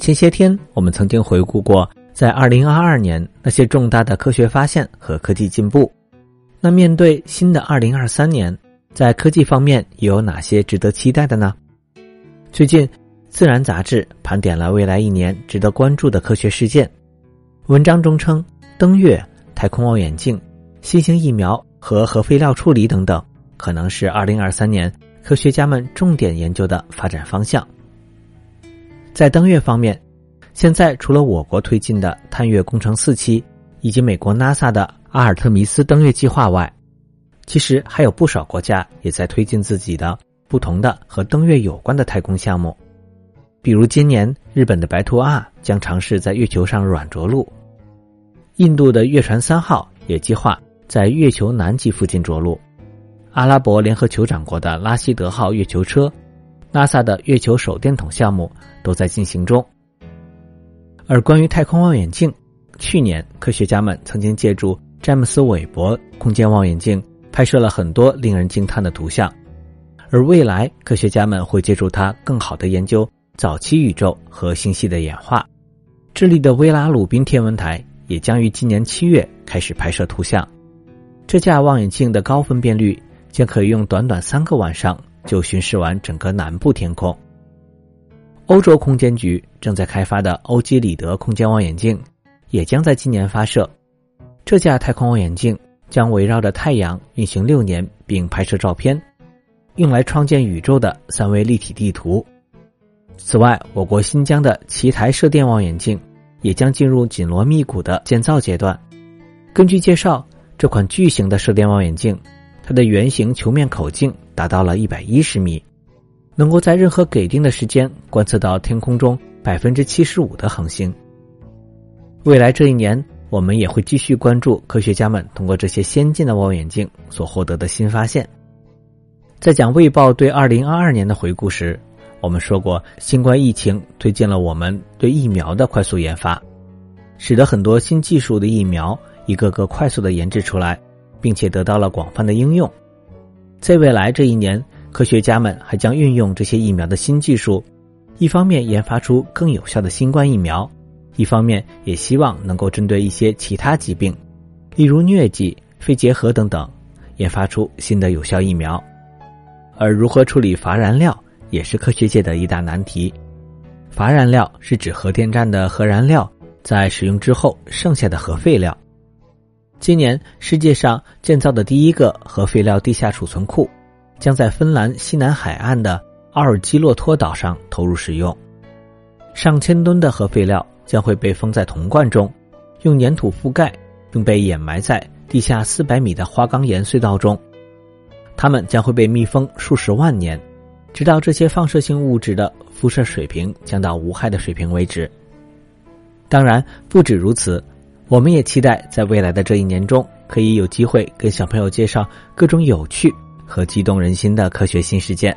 前些天我们曾经回顾过，在二零二二年那些重大的科学发现和科技进步。那面对新的二零二三年，在科技方面又有哪些值得期待的呢？最近，《自然》杂志盘点了未来一年值得关注的科学事件。文章中称，登月、太空望远镜、新型疫苗和核废料处理等等，可能是二零二三年科学家们重点研究的发展方向。在登月方面，现在除了我国推进的探月工程四期，以及美国 NASA 的阿尔特弥斯登月计划外，其实还有不少国家也在推进自己的不同的和登月有关的太空项目。比如今年日本的白兔二将尝试在月球上软着陆，印度的月船三号也计划在月球南极附近着陆，阿拉伯联合酋长国的拉希德号月球车。NASA 的月球手电筒项目都在进行中。而关于太空望远镜，去年科学家们曾经借助詹姆斯韦伯空间望远镜拍摄了很多令人惊叹的图像，而未来科学家们会借助它更好的研究早期宇宙和星系的演化。智利的威拉鲁宾天文台也将于今年七月开始拍摄图像。这架望远镜的高分辨率将可以用短短三个晚上。就巡视完整个南部天空。欧洲空间局正在开发的欧几里得空间望远镜，也将在今年发射。这架太空望远镜将围绕着太阳运行六年，并拍摄照片，用来创建宇宙的三维立体地图。此外，我国新疆的奇台射电望远镜也将进入紧锣密鼓的建造阶段。根据介绍，这款巨型的射电望远镜。它的圆形球面口径达到了一百一十米，能够在任何给定的时间观测到天空中百分之七十五的恒星。未来这一年，我们也会继续关注科学家们通过这些先进的望远镜所获得的新发现。在讲《卫报》对二零二二年的回顾时，我们说过，新冠疫情推进了我们对疫苗的快速研发，使得很多新技术的疫苗一个个快速的研制出来。并且得到了广泛的应用。在未来这一年，科学家们还将运用这些疫苗的新技术，一方面研发出更有效的新冠疫苗，一方面也希望能够针对一些其他疾病，例如疟疾、肺结核等等，研发出新的有效疫苗。而如何处理乏燃料，也是科学界的一大难题。乏燃料是指核电站的核燃料在使用之后剩下的核废料。今年，世界上建造的第一个核废料地下储存库，将在芬兰西南海岸的阿尔基洛托岛上投入使用。上千吨的核废料将会被封在铜罐中，用粘土覆盖，并被掩埋在地下四百米的花岗岩隧道中。它们将会被密封数十万年，直到这些放射性物质的辐射水平降到无害的水平为止。当然，不止如此。我们也期待在未来的这一年中，可以有机会跟小朋友介绍各种有趣和激动人心的科学新事件。